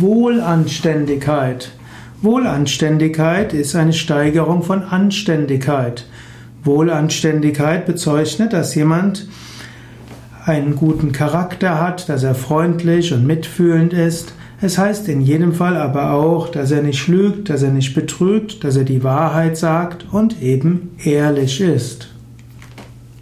Wohlanständigkeit. Wohlanständigkeit ist eine Steigerung von Anständigkeit. Wohlanständigkeit bezeichnet, dass jemand einen guten Charakter hat, dass er freundlich und mitfühlend ist. Es heißt in jedem Fall aber auch, dass er nicht lügt, dass er nicht betrügt, dass er die Wahrheit sagt und eben ehrlich ist.